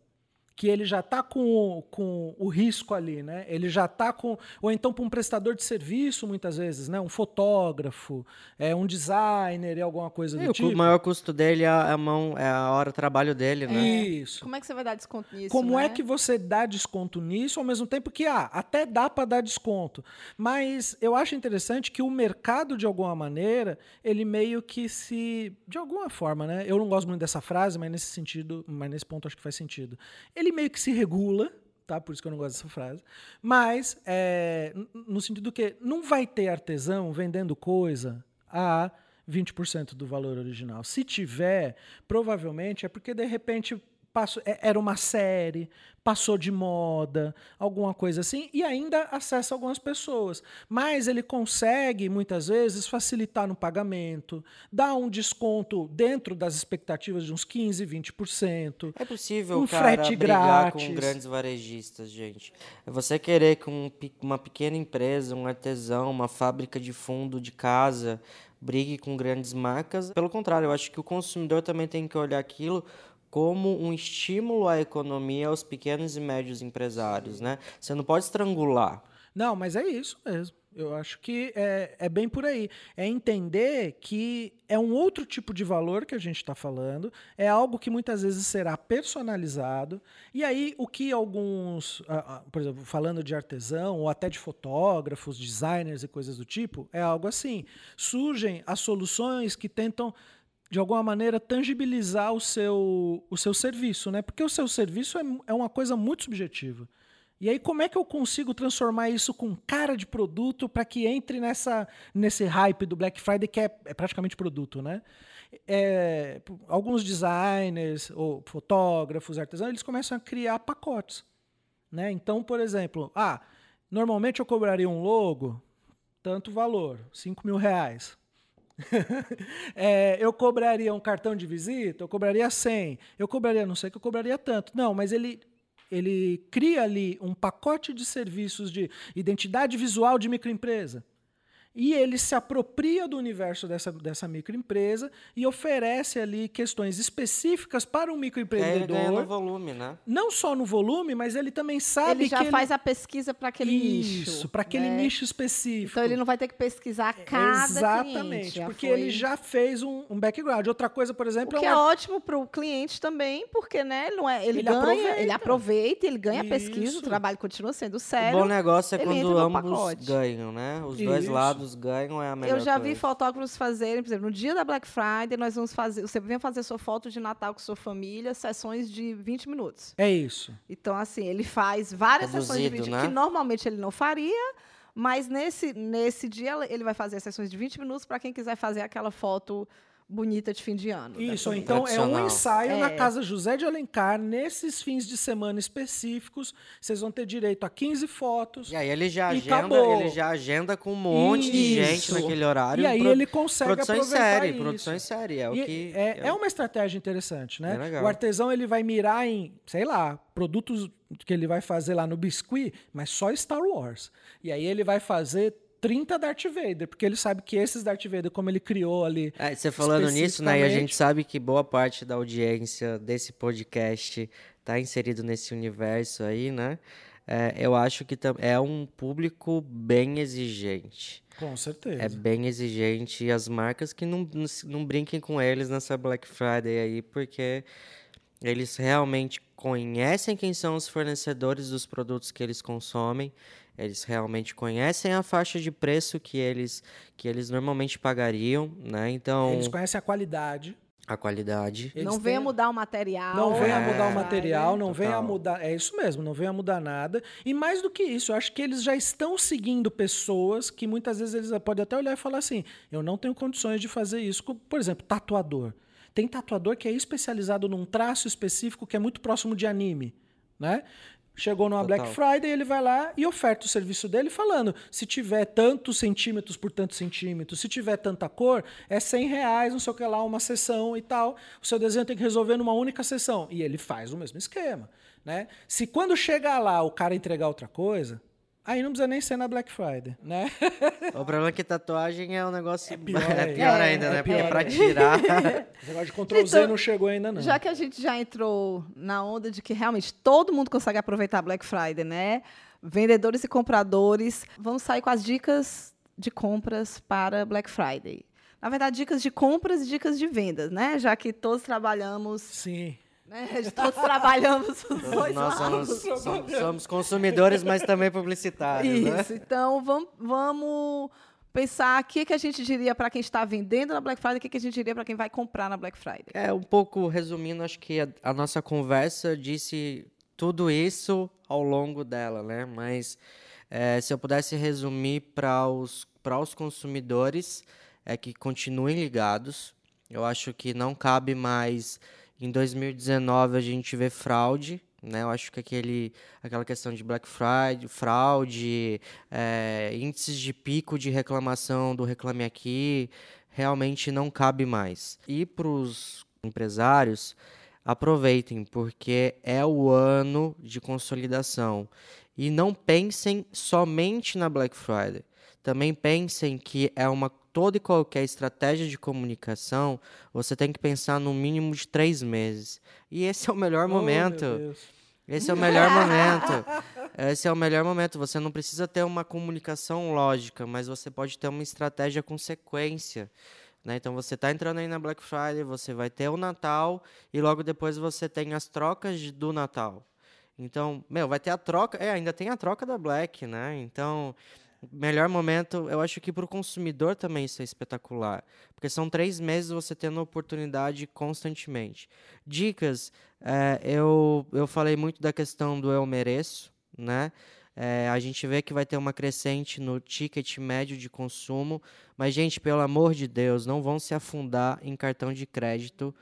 que ele já está com, o- com o risco ali, né? Ele já está com. Ou então para um prestador de serviço, muitas vezes, né? Um fotógrafo, é, um designer e alguma coisa E do o tipo. maior custo dele é a, a mão, é a hora de trabalho dele, né? Isso. Como é que você vai dar desconto nisso? Como né? é que você dá desconto nisso ao mesmo tempo que ah, até dá para dar desconto, mas eu acho interessante que o mercado de alguma maneira ele meio que se de alguma forma, né? Eu não gosto muito dessa frase, mas nesse sentido, mas nesse ponto acho que faz sentido. Ele meio que se regula, tá? Por isso que eu não gosto dessa frase. Mas é, no sentido que não vai ter artesão vendendo coisa a 20% do valor original. Se tiver, provavelmente é porque de repente passou, é- era uma série, passou de moda, alguma coisa assim, e ainda acessa algumas pessoas. Mas ele consegue, muitas vezes, facilitar no pagamento, dar um desconto dentro das expectativas de uns 15%, 20%. É possível Um cara frete brigar grátis. com grandes varejistas, gente. É você querer que um uma pequena empresa, um artesão, uma fábrica de fundo de casa brigue com grandes marcas. Pelo contrário, eu acho que o consumidor também tem que olhar aquilo como um estímulo à economia aos pequenos e médios empresários, né? Você não pode estrangular. Não, mas é isso mesmo. Eu acho que é, é bem por aí. É entender que é um outro tipo de valor que a gente está falando, é algo que muitas vezes será personalizado. E aí, o que alguns, por exemplo, falando de artesão, ou até de fotógrafos, designers e coisas do tipo, é algo assim. Surgem as soluções que tentam de alguma maneira tangibilizar o seu, o seu serviço, né? Porque o seu serviço é, é uma coisa muito subjetiva. E aí, como é que eu consigo transformar isso com cara de produto para que entre nessa, nesse hype do Black Friday, que é, é praticamente produto, né? É, alguns designers, ou fotógrafos, artesãos, eles começam a criar pacotes. Né? Então, por exemplo, ah, normalmente eu cobraria um logo, tanto valor, 5 mil reais. É, eu cobraria um cartão de visita, eu cobraria 100, eu cobraria, não sei que eu cobraria tanto. Não, mas ele, ele cria ali um pacote de serviços de identidade visual de microempresa. E ele se apropria do universo dessa, dessa microempresa e oferece ali questões específicas para um E aí ele ganha no microempreendedor. volume, né? Não só no volume, mas ele também sabe Ele já que faz a pesquisa para aquele nicho. Isso, para aquele né? nicho específico. Então ele não vai ter que pesquisar cada Exatamente, cliente. porque foi- ele já fez um, um background. Outra coisa, por O exemplo, que é é uma ótimo para o cliente também, porque né, ele não é, ele, Ele ganha, aproveita. ele aproveita, ele ganha a pesquisa, Isso. o trabalho continua sendo O sério. bom negócio é quando ambos ganham, né? Os dois Isso. Lados ganham, é a melhor Eu já vi coisa. fotógrafos fazerem, por exemplo, no dia da Black Friday, nós vamos fazer, você vem fazer sua foto de Natal com sua família, sessões de 20 minutos. É isso. Então, assim, ele faz várias sessões de Reduzido, 20 né? que normalmente ele não faria, mas nesse, nesse dia ele vai fazer sessões de 20 minutos para quem quiser fazer aquela foto bonita de fim de ano. Isso, dessa então é um ensaio na É. Casa José de Alencar, nesses fins de semana específicos. Vocês vão ter direito a 15 fotos. E aí ele já E agenda, acabou. ele já agenda com um monte de gente Isso. naquele horário. E aí pro- ele consegue produção em aproveitar série, isso. produção em série, é o E que é, eu- é uma estratégia interessante, né? Legal. O artesão ele vai mirar em, sei lá, produtos que ele vai fazer lá no biscuit, mas só Star Wars. E aí ele vai fazer 30 Darth Vader, porque ele sabe que esses Darth Vader, como ele criou ali. É, você falando nisso, né? E a gente sabe que boa parte da audiência desse podcast tá inserido nesse universo aí, né? É, eu acho que é um público bem exigente. Com certeza. É bem exigente. E as marcas que não, não, não brinquem com eles nessa Black Friday aí, porque eles realmente conhecem quem são os fornecedores dos produtos que eles consomem. Eles realmente conhecem a faixa de preço que eles, que eles normalmente pagariam, né? Então, Eles conhecem a qualidade. a qualidade. Eles não venha têm... mudar o material. Não venha é, mudar o material, não total. venha mudar. É isso mesmo, não venha mudar nada. E mais do que isso, eu acho que eles já estão seguindo pessoas que muitas vezes eles podem até olhar e falar assim: eu não tenho condições de fazer isso. Por exemplo, tatuador. Tem tatuador que é especializado num traço específico que é muito próximo de anime. Né? Chegou numa Total. Black Friday, ele vai lá e oferta o serviço dele falando: se tiver tantos centímetros por tantos centímetros, se tiver tanta cor, é 100 reais, não sei o que lá, uma sessão e tal. O seu desenho tem que resolver numa única sessão. E ele faz o mesmo esquema. Né? Se quando chegar lá o cara entregar outra coisa, Aí não precisa nem ser na Black Friday, né? O problema é que tatuagem é um negócio. É pior, é pior ainda, é, né? É Porque pra tirar. O negócio de Ctrl Z então, não chegou ainda, não. Já que a gente já entrou na onda de que realmente todo mundo consegue aproveitar a Black Friday, né? Vendedores e compradores, vamos sair com as dicas de compras para Black Friday. Na verdade, dicas de compras e dicas de vendas, né? Já que todos trabalhamos. Sim né? Todos trabalhamos os dois Nós somos, somos, somos, consumidores, mas também publicitários. Né? Isso, né? então vamos, vamos pensar o que, que a gente diria para quem está vendendo na Black Friday, o que, que a gente diria para quem vai comprar na Black Friday. É, um pouco resumindo, acho que a, a nossa conversa disse tudo isso ao longo dela, né? Mas é, se eu pudesse resumir para os, os consumidores, é que continuem ligados. Eu acho que não cabe mais em 2019 a gente vê fraude, né? Eu acho que aquele, aquela questão de Black Friday, fraude, é, índices de pico de reclamação do Reclame Aqui, realmente não cabe mais. E para os empresários, aproveitem, porque é o ano de consolidação. E não pensem somente na Black Friday. Também pensem que é uma toda e qualquer estratégia de comunicação, você tem que pensar no mínimo de três meses. E esse é o melhor oh, momento. Esse é o melhor momento. Esse é o melhor momento. Você não precisa ter uma comunicação lógica, mas você pode ter uma estratégia com sequência. Né? Então você está entrando aí na Black Friday, você vai ter o Natal e logo depois você tem as trocas do Natal. Então, meu, vai ter a troca. É, ainda tem a troca da Black, né? Então, melhor momento, eu acho que para o consumidor também isso é espetacular. Porque são três meses você tendo oportunidade constantemente. Dicas, é, eu, eu falei muito da questão do eu mereço, né? É, a gente vê que vai ter uma crescente no ticket médio de consumo, mas, gente, pelo amor de Deus, não vão se afundar em cartão de crédito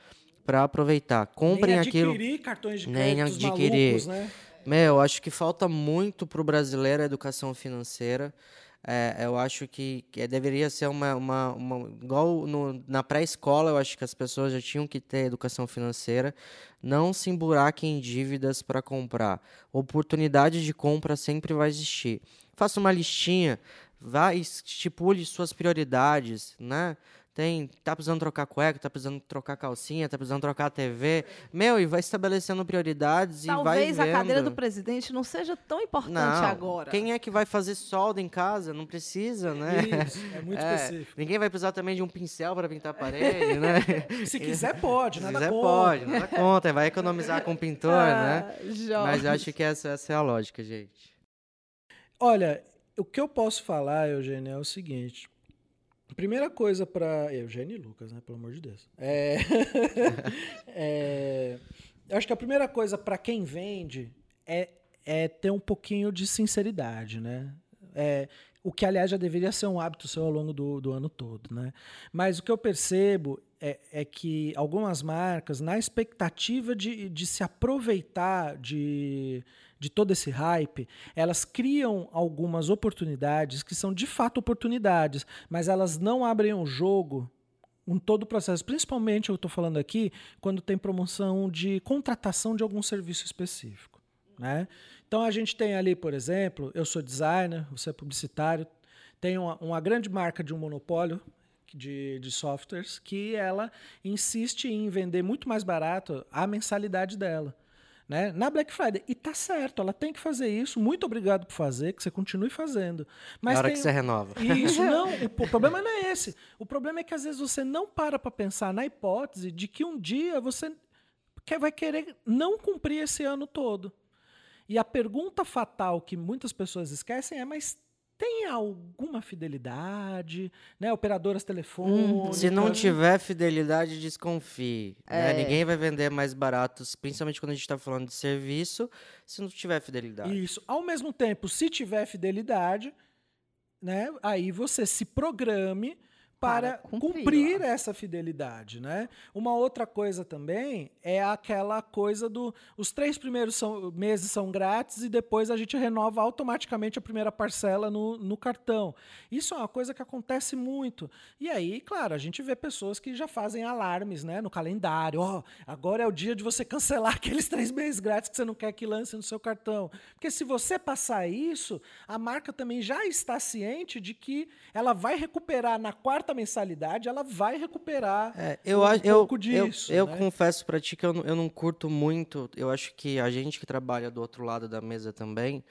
para aproveitar. Comprem nem aquilo. cartões de nem adquirir. Malucos, né? Meu, acho que falta muito para o brasileiro a educação financeira. É, eu acho que, que, deveria ser uma, uma, uma igual no, na pré-escola, eu acho que as pessoas já tinham que ter educação financeira. Não se emburaquem em dívidas para comprar. Oportunidade de compra sempre vai existir. Faça uma listinha, vá estipule suas prioridades, né? Tem, tá precisando trocar cueca, tá precisando trocar calcinha, tá precisando trocar a TV. Meu, e vai estabelecendo prioridades Talvez e vai vendo. Talvez a cadeira do presidente não seja tão importante não, agora. Quem é que vai fazer solda em casa? Não precisa, né? Isso, é muito é, específico. Ninguém vai precisar também de um pincel para pintar a parede, né? Se quiser pode, nada Se quiser conta. pode, nada conta. Vai economizar com o pintor, ah, né? Jorge. Mas eu acho que essa, essa é a lógica, gente. Olha, o que eu posso falar, Eugênio, é o seguinte Primeira coisa para. Eugênio e Lucas, né? Pelo amor de Deus. É... é... Acho que a primeira coisa para quem vende é, é ter um pouquinho de sinceridade, né? É, o que, aliás, já deveria ser um hábito seu ao longo do, do ano todo, né? Mas o que eu percebo é, é que algumas marcas, na expectativa de, de se aproveitar de de todo esse hype, elas criam algumas oportunidades que são de fato oportunidades, mas elas não abrem o jogo em todo o processo. Principalmente, eu estou falando aqui, quando tem promoção de contratação de algum serviço específico. Né? Então a gente tem ali, por exemplo, eu sou designer, você é publicitário, tem uma, uma grande marca de um monopólio de, de softwares que ela insiste em vender muito mais barato a mensalidade dela né? Na Black Friday. E tá certo, ela tem que fazer isso. Muito obrigado por fazer, que você continue fazendo. Mas Na hora tem... que você renova. Isso, não. O problema não é esse. O problema é que às vezes você não para para pensar na hipótese de que um dia você vai querer não cumprir esse ano todo. E a pergunta fatal que muitas pessoas esquecem é: mas tem alguma fidelidade, né? Operadoras telefônicas. Se não tiver fidelidade, desconfie. né? Ninguém vai vender mais baratos, principalmente quando a gente está falando de serviço, se não tiver fidelidade. Isso. Ao mesmo tempo, se tiver fidelidade, né? Aí você se programe para, Para cumprir, cumprir essa fidelidade, né? Uma outra coisa também é aquela coisa do os três primeiros são- meses são grátis e depois a gente renova automaticamente a primeira parcela no, no cartão. Isso é uma coisa que acontece muito. E aí, claro, a gente vê pessoas que já fazem alarmes, né, no calendário. Ó, agora é o dia de você cancelar aqueles três meses grátis que você não quer que lance no seu cartão. Porque se você passar isso, a marca também já está ciente de que ela vai recuperar na quarta mensalidade, ela vai recuperar É, eu um acho, eu, pouco eu, disso. eu né? confesso pra ti que eu não, eu não curto muito. Eu acho que a gente que trabalha do outro lado da mesa também,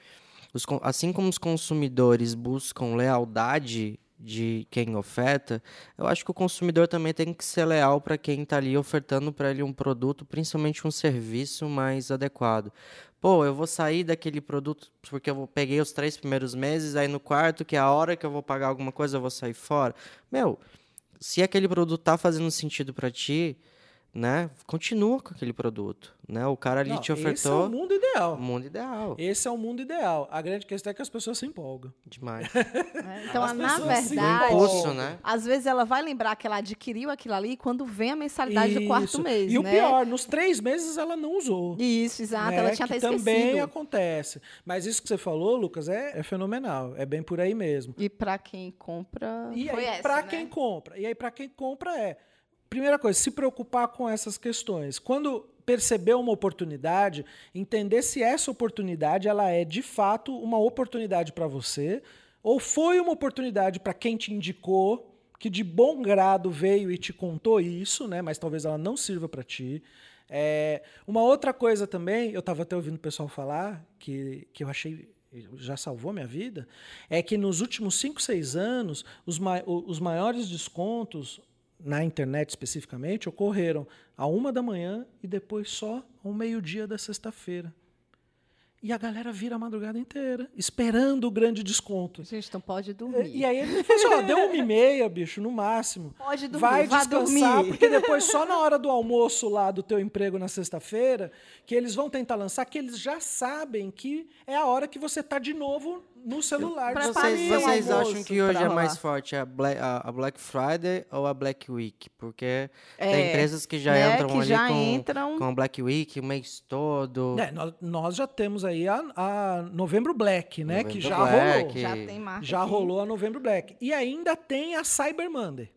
os assim como os consumidores buscam lealdade de quem oferta, eu acho que o consumidor também tem que ser leal para quem está ali ofertando para ele um produto, principalmente um serviço mais adequado. Pô, eu vou sair daquele produto porque eu peguei os três primeiros meses, aí no quarto, que é a hora que eu vou pagar alguma coisa, eu vou sair fora. Meu, se aquele produto tá fazendo sentido para ti, né? Continua com aquele produto, né? O cara ali Não, te Esse é ofertou o mundo ideal. o mundo ideal. Esse é o mundo ideal. A grande questão é que as pessoas se empolgam. Demais. né? Então, As na verdade, Impulso, né? às vezes ela vai lembrar que ela adquiriu aquilo ali quando vem a mensalidade do quarto Isso. mês, E o né? pior, nos três meses ela não usou. Isso, exato. né, Ela tinha que até também esquecido. acontece. Mas isso que você falou, Lucas, é, é fenomenal. É bem por aí mesmo. E pra quem compra, E aí, para né? quem compra? E aí, para quem compra é. Primeira coisa, se preocupar com essas questões. Quando perceber uma oportunidade, entender se essa oportunidade ela é de fato uma oportunidade para você, ou foi uma oportunidade para quem te indicou, que de bom grado veio e te contou isso, né? Mas talvez ela não sirva para ti. É, uma outra coisa também, eu estava até ouvindo o pessoal falar, que, que eu achei já salvou minha vida, é que nos últimos 5, 6 anos, os, o- os maiores descontos, na internet especificamente, ocorreram a uma da manhã e depois só ao meio-dia da sexta-feira. E a galera vira a madrugada inteira, esperando o grande desconto. Gente, então pode dormir. E aí ele assim, ó, deu uma e meia, bicho, no máximo. Pode dormir, Vai descansar, dormir. porque depois só na hora do almoço lá do teu emprego na sexta-feira, que eles vão tentar lançar, que eles já sabem que é a hora que você tá de novo no celular. Prepare Vocês, vocês acham que hoje é mais forte a Black, a, Black Friday ou a Black Week? Porque É, tem empresas que já né, entram que ali já com, entram- com a Black Week o mês todo. É, nós, nós já temos aí a, a Novembro Black, né? que Novembro já Black. rolou. Já tem marca Já aqui. rolou a Novembro Black. E ainda tem a Cyber Monday.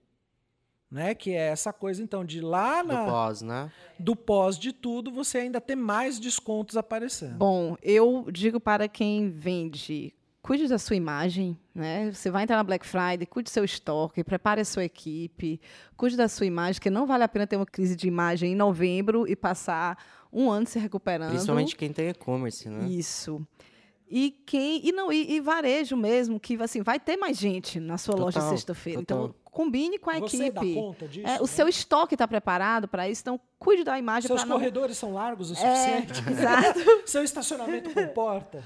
Né, que é essa coisa, então, de lá do na, pós, né? do pós de tudo, você ainda ter mais descontos aparecendo. Bom, eu digo para quem vende, cuide da sua imagem, né? Você vai entrar na Black Friday, cuide do seu estoque, prepare a sua equipe, cuide da sua imagem, que não vale a pena ter uma crise de imagem em novembro e passar um ano se recuperando. Principalmente quem tem e-commerce, né? Isso. E quem e não e, e varejo mesmo que assim vai ter mais gente na sua loja Total, sexta-feira. Então combine com a Você dá equipe. conta disso? É, o né? seu estoque está preparado para isso, então cuide da imagem Seus para não corredores são largos o é, suficiente? exato. Seu estacionamento comporta?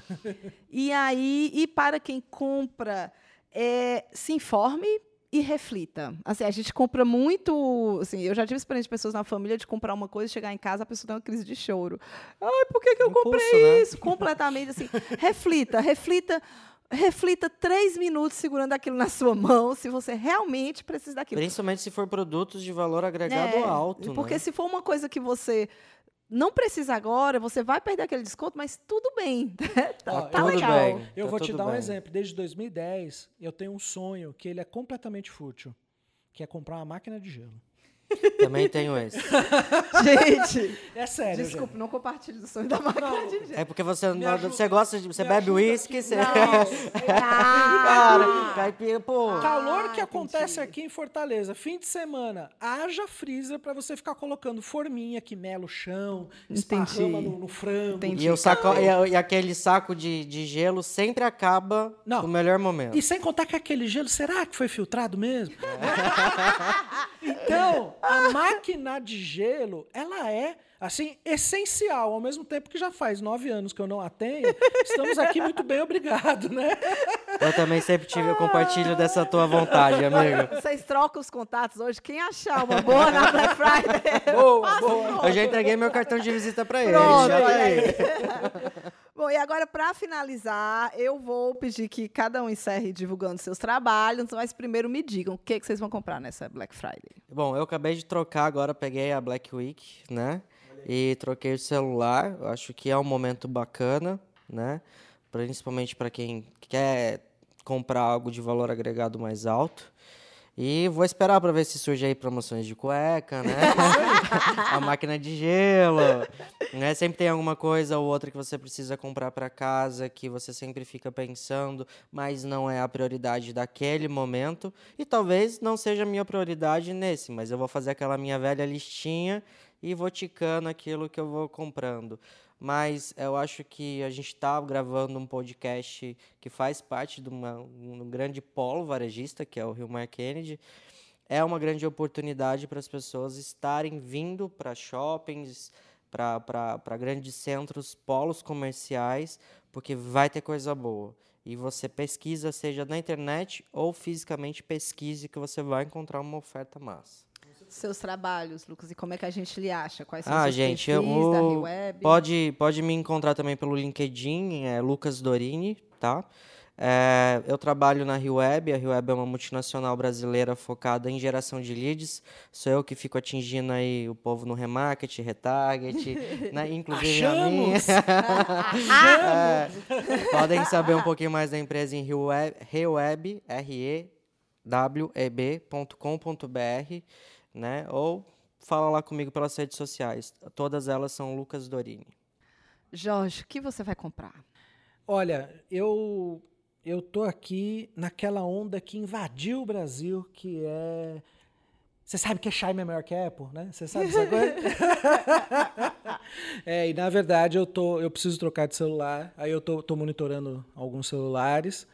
E aí, e para quem compra, é, se informe e reflita. Assim, a gente compra muito. Assim, eu já tive experiência de pessoas na família de comprar uma coisa, chegar em casa, a pessoa tem uma crise de choro. Ai, por que, que eu Impulso, comprei né? isso? Completamente assim. reflita, reflita. Reflita três minutos segurando aquilo na sua mão, se você realmente precisa daquilo. Principalmente se for produtos de valor agregado É, alto, Porque né? se for uma coisa que você não precisa agora, você vai perder aquele desconto, mas tudo bem. tá Ó, tá tudo legal. bem. Eu Tá vou te dar um bem. exemplo. Desde 2010, eu tenho um sonho que ele é completamente fútil, que é comprar uma máquina de gelo. Também tenho esse. Gente, É sério, desculpa, gente. não compartilhe do sonho da máquina de gelo. É porque você, não- ajuda- você gosta de. Você bebe uísque, você. Ah, Cara, caipira, pô. O calor que Ah, acontece entendi. aqui em Fortaleza, fim de semana, haja freezer para você ficar colocando forminha que mela o chão, esparrama no, no frango. Entendi. E, o saco, e, e aquele saco de, de gelo sempre acaba Não. no melhor momento. E sem contar que aquele gelo, será que foi filtrado mesmo? então, Não, a máquina de gelo, ela é assim, essencial, ao mesmo tempo que já faz nove anos que eu não a tenho, estamos aqui muito bem, obrigado, né? Eu também sempre tive, eu compartilho dessa tua vontade, amigo. Vocês trocam os contatos hoje, quem achar uma boa na Black Friday? Boa, boa. Eu já entreguei meu cartão de visita para ele. Pronto, já tá aí. Bom, e agora, para finalizar, eu vou pedir que cada um encerre divulgando seus trabalhos, mas primeiro me digam o que, que vocês vão comprar nessa Black Friday. Bom, eu acabei de trocar agora, peguei a Black Week, né? E troquei o celular. Eu acho que é um momento bacana, né? Principalmente para quem quer comprar algo de valor agregado mais alto. E vou esperar para ver se surge aí promoções de cueca, né? a máquina de gelo, né? Sempre tem alguma coisa ou outra que você precisa comprar para casa, que você sempre fica pensando, mas não é a prioridade daquele momento. E talvez não seja a minha prioridade nesse, mas eu vou fazer aquela minha velha listinha e vou ticando aquilo que eu vou comprando. Mas eu acho que a gente está gravando um podcast que faz parte de uma, um grande polo varejista, que é o Rio Mar Kennedy. É uma grande oportunidade para as pessoas estarem vindo para shoppings, para grandes centros, polos comerciais, porque vai ter coisa boa. E você pesquisa, seja na internet ou fisicamente pesquise, que você vai encontrar uma oferta massa. Seus trabalhos, Lucas, e como é que a gente lhe acha? Quais são Ah, seus gente, perfis eu da Rio Web? pode, pode me encontrar também pelo LinkedIn, é Lucas Dorini, tá? É, eu trabalho na Rio Web, a Rio Web é uma multinacional brasileira focada em geração de leads. Sou eu que fico atingindo aí o povo no remarket, retarget, né? inclusive a minha. É, podem saber um pouquinho mais da empresa em rioweb, rioweb, R-E-W-E-B.com.br, né? Ou fala lá comigo pelas redes sociais. Todas elas são Lucas Dorini. Jorge, o que você vai comprar? Olha, eu eu tô aqui naquela onda que invadiu o Brasil, que é você sabe que a Chime é maior que a Apple, né? Você sabe essa coisa? é, e na verdade eu tô, eu preciso trocar de celular. Aí eu tô, tô monitorando alguns celulares.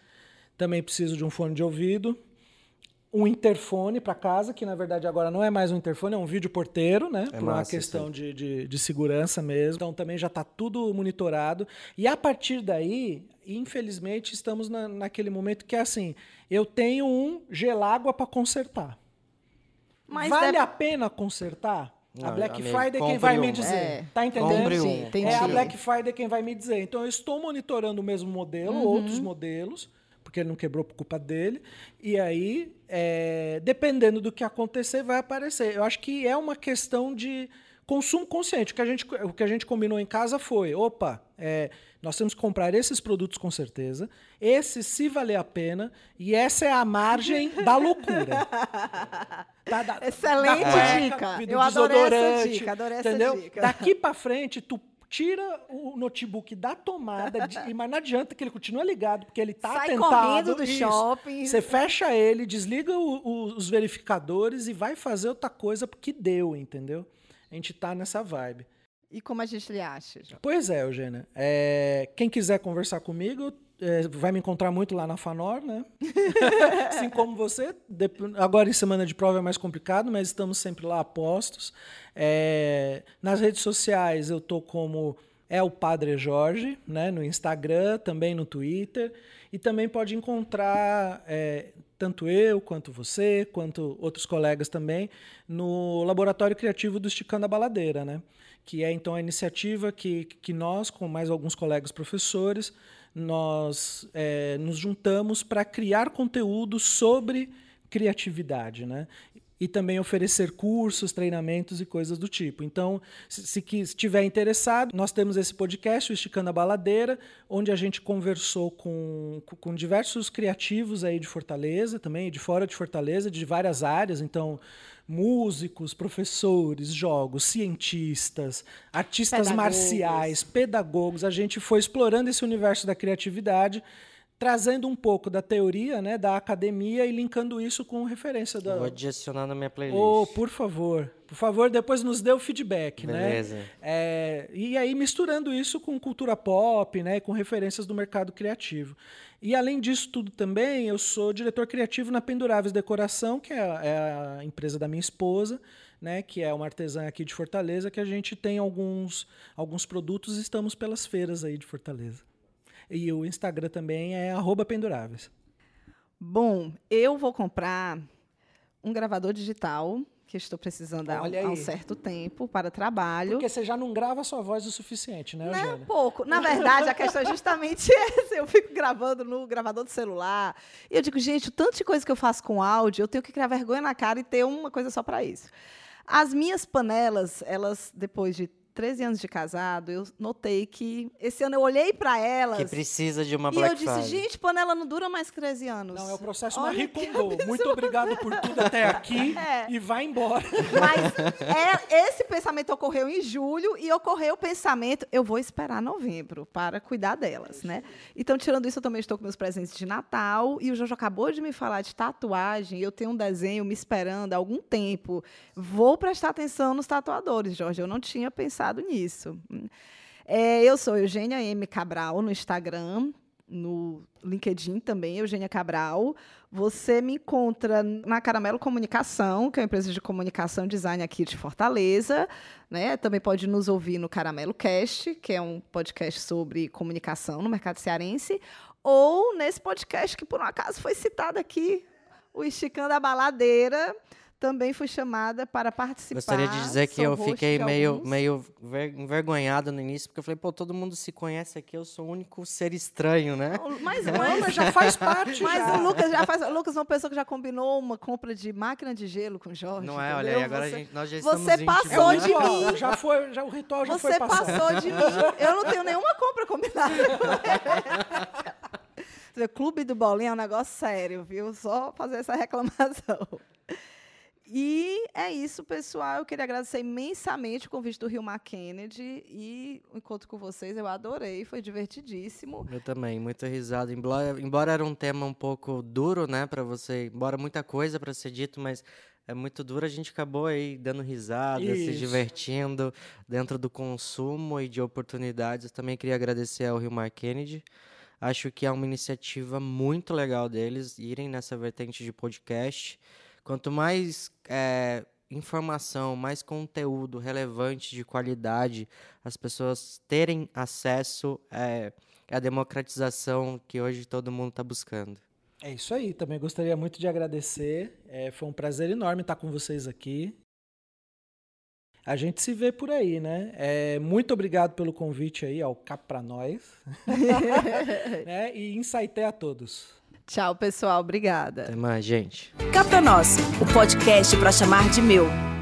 Também preciso de um fone de ouvido, um interfone para casa, que na verdade agora não é mais um interfone, é um vídeo porteiro, né? É Por uma massa questão isso de, de, de segurança mesmo. Então também já está tudo monitorado. E a partir daí, infelizmente, estamos na, naquele momento que é assim: eu tenho um gelágua para consertar. Mas vale deve- a pena consertar? a Não, Black amigo, Friday quem vai me um. dizer. É. Tá entendendo? Um. É a Black Friday quem vai me dizer. Então eu estou monitorando o mesmo modelo, Uhum. outros modelos, porque ele não quebrou por culpa dele. E aí, é, dependendo do que acontecer, vai aparecer. Eu acho que é uma questão de consumo consciente. O que a gente, o que a gente combinou em casa foi: opa, é, nós temos que comprar esses produtos com certeza, esses se valer a pena, e essa é a margem da loucura. Tá, da- Excelente da cueca, dica. Eu adorei essa dica, adorei essa entendeu? dica. Daqui pra frente, tu tira o notebook da tomada, de- e- mas não adianta que ele continue ligado, porque ele tá Sai atentado. correndo do isso. shopping. Você fecha ele, desliga o- o- os verificadores e vai fazer outra coisa porque deu, entendeu? A gente tá nessa vibe. E como a gente lhe acha? Pois é, Eugênia. É, quem quiser conversar comigo, é, vai me encontrar muito lá na Fanor, né? assim como você. Agora em semana de prova é mais complicado, mas estamos sempre lá a postos. É, nas redes sociais eu tô como é o Padre Jorge, né? No Instagram, também no Twitter. E também pode encontrar é, tanto eu, quanto você, quanto outros colegas também, no Laboratório Criativo do Esticando a Baladeira, né? Que é então a iniciativa que, que nós, com mais alguns colegas professores, nós é, nos juntamos para criar conteúdo sobre criatividade, né? E também oferecer cursos, treinamentos e coisas do tipo. Então, se, se estiver interessado, nós temos esse podcast, o Esticando a Baladeira, onde a gente conversou com- com diversos criativos aí de Fortaleza também, de fora de Fortaleza, de várias áreas. Então, músicos, professores, jogos, cientistas, artistas Pedagogos. marciais, pedagogos. A gente foi explorando esse universo da criatividade trazendo um pouco da teoria, né, da academia e linkando isso com referência da. Vou adicionar na minha playlist. Oh, por favor. Por favor, depois nos dê o feedback, Beleza. né? É, e aí misturando isso com cultura pop, né, com referências do mercado criativo. E além disso tudo também, eu sou diretor criativo na Penduráveis Decoração, que é, é a empresa da minha esposa, né, que é uma artesã aqui de Fortaleza, que a gente tem alguns, alguns produtos e estamos pelas feiras aí de Fortaleza. E o Instagram também é penduráveis. Bom, eu vou comprar um gravador digital que estou precisando há, um certo tempo para trabalho. Porque você já não grava a sua voz o suficiente, né, Não, Eugênia? pouco. Na verdade, a questão é justamente essa. Eu fico gravando no gravador do celular. E eu digo, gente, o tanto de coisa que eu faço com áudio, eu tenho que criar vergonha na cara e ter uma coisa só para isso. As minhas panelas, elas, depois de 13 anos de casado, eu notei que esse ano eu olhei para elas. Que precisa de uma e Black eu disse, Friday. gente, panela não dura mais que 13 anos. Não, é o processo Olha Marie que Kondo. Muito obrigado por tudo até aqui É. e vai embora. Mas é- esse pensamento ocorreu em julho e ocorreu o pensamento, eu vou esperar novembro para cuidar delas, né? Então, tirando isso, eu também estou com meus presentes de Natal e o Jojo acabou de me falar de tatuagem. Eu tenho um desenho me esperando há algum tempo. Vou prestar atenção nos tatuadores, Jorge. Eu não tinha pensado nisso. É, eu sou Eugênia M. Cabral no Instagram, no LinkedIn também, Eugênia Cabral. Você me encontra na Caramelo Comunicação, que é uma empresa de comunicação e design aqui de Fortaleza. Né? Também pode nos ouvir no Caramelo Cast, que é um podcast sobre comunicação no mercado cearense, ou nesse podcast que por um acaso foi citado aqui, o Esticando a Baladeira. Também fui chamada para participar. Gostaria de dizer que eu fiquei meio, alguns. meio ver- envergonhado no início, porque eu falei, pô, todo mundo se conhece aqui, eu sou o único ser estranho, né? Mas, mas já faz parte. Mas já. o Lucas já faz. O Lucas é uma pessoa que já combinou uma compra de máquina de gelo com o Jorge. Não é? Olha entendeu? aí, agora você, a gente, nós já você estamos passou É o íntimos, de né? ritual, mim. Já foi, já, o ritual já Você foi passado. passou de mim. Eu não tenho nenhuma compra combinada. Você Clube do Bolinha é um negócio sério, viu? Só fazer essa reclamação. E é isso, pessoal. Eu queria agradecer imensamente o convite do Rio Mar Kennedy e o encontro com vocês. Eu adorei, foi divertidíssimo. Eu também, muito risado. Embora, embora era um tema um pouco duro, né, para você, embora muita coisa para ser dito, mas é muito duro, a gente acabou aí dando risada, se Isso. divertindo dentro do consumo e de oportunidades. Eu também queria agradecer ao Rio Mar Kennedy. Acho que é uma iniciativa muito legal deles irem nessa vertente de podcast. Quanto mais eh, informação, mais conteúdo relevante de qualidade, as pessoas terem acesso é, é a democratização que hoje todo mundo está buscando. É isso aí. Também gostaria muito de agradecer. É, foi um prazer enorme estar com vocês aqui. A gente se vê por aí, né? É, muito obrigado pelo convite aí ao Cap pra Nós. né? E insighté a todos. Tchau, pessoal. Obrigada. Até mais, gente. Cá pra nós, o podcast para chamar de meu.